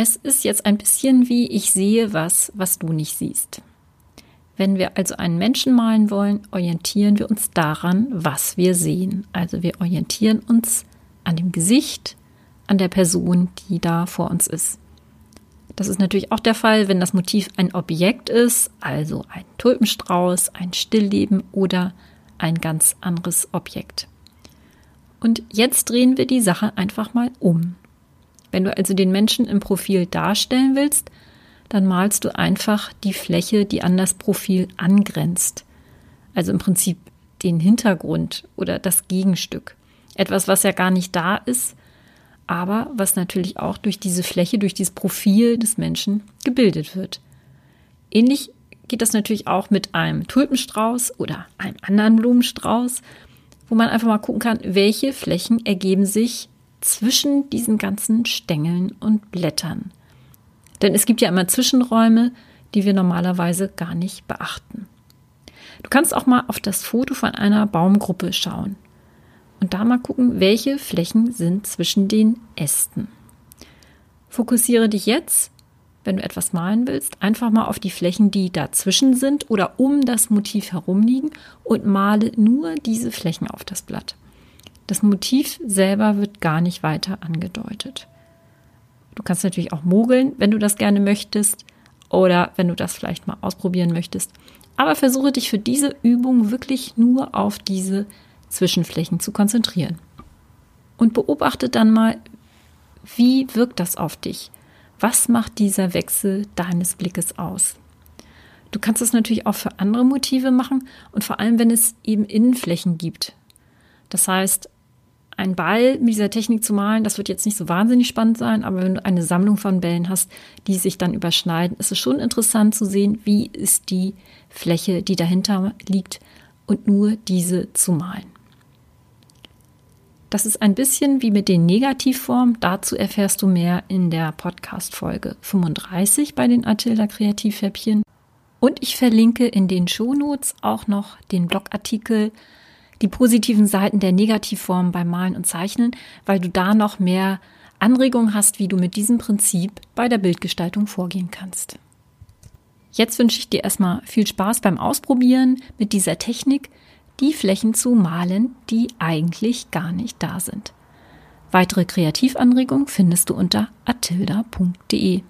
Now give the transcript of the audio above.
Es ist jetzt ein bisschen wie ich sehe was, was du nicht siehst. Wenn wir also einen Menschen malen wollen, orientieren wir uns daran, was wir sehen. Also wir orientieren uns an dem Gesicht, an der Person, die da vor uns ist. Das ist natürlich auch der Fall, wenn das Motiv ein Objekt ist, also ein Tulpenstrauß, ein Stillleben oder ein ganz anderes Objekt. Und jetzt drehen wir die Sache einfach mal um. Wenn du also den Menschen im Profil darstellen willst, dann malst du einfach die Fläche, die an das Profil angrenzt. Also im Prinzip den Hintergrund oder das Gegenstück. Etwas, was ja gar nicht da ist, aber was natürlich auch durch diese Fläche, durch dieses Profil des Menschen gebildet wird. Ähnlich geht das natürlich auch mit einem Tulpenstrauß oder einem anderen Blumenstrauß, wo man einfach mal gucken kann, welche Flächen ergeben sich zwischen diesen ganzen Stängeln und Blättern. Denn es gibt ja immer Zwischenräume, die wir normalerweise gar nicht beachten. Du kannst auch mal auf das Foto von einer Baumgruppe schauen und da mal gucken, welche Flächen sind zwischen den Ästen. Fokussiere dich jetzt, wenn du etwas malen willst, einfach mal auf die Flächen, die dazwischen sind oder um das Motiv herum liegen und male nur diese Flächen auf das Blatt. Das Motiv selber wird gar nicht weiter angedeutet. Du kannst natürlich auch mogeln, wenn du das gerne möchtest oder wenn du das vielleicht mal ausprobieren möchtest. Aber versuche dich für diese Übung wirklich nur auf diese Zwischenflächen zu konzentrieren. Und beobachte dann mal, wie wirkt das auf dich? Was macht dieser Wechsel deines Blickes aus? Du kannst es natürlich auch für andere Motive machen und vor allem, wenn es eben Innenflächen gibt. Das heißt, ein Ball mit dieser Technik zu malen, das wird jetzt nicht so wahnsinnig spannend sein, aber wenn du eine Sammlung von Bällen hast, die sich dann überschneiden, ist es schon interessant zu sehen, wie ist die Fläche, die dahinter liegt und nur diese zu malen. Das ist ein bisschen wie mit den Negativformen. Dazu erfährst du mehr in der Podcast-Folge 35 bei den Atilda Kreativhäppchen. Und ich verlinke in den Shownotes auch noch den Blogartikel die positiven Seiten der Negativform beim Malen und Zeichnen, weil du da noch mehr Anregungen hast, wie du mit diesem Prinzip bei der Bildgestaltung vorgehen kannst. Jetzt wünsche ich dir erstmal viel Spaß beim Ausprobieren mit dieser Technik, die Flächen zu malen, die eigentlich gar nicht da sind. Weitere Kreativanregungen findest du unter atilda.de.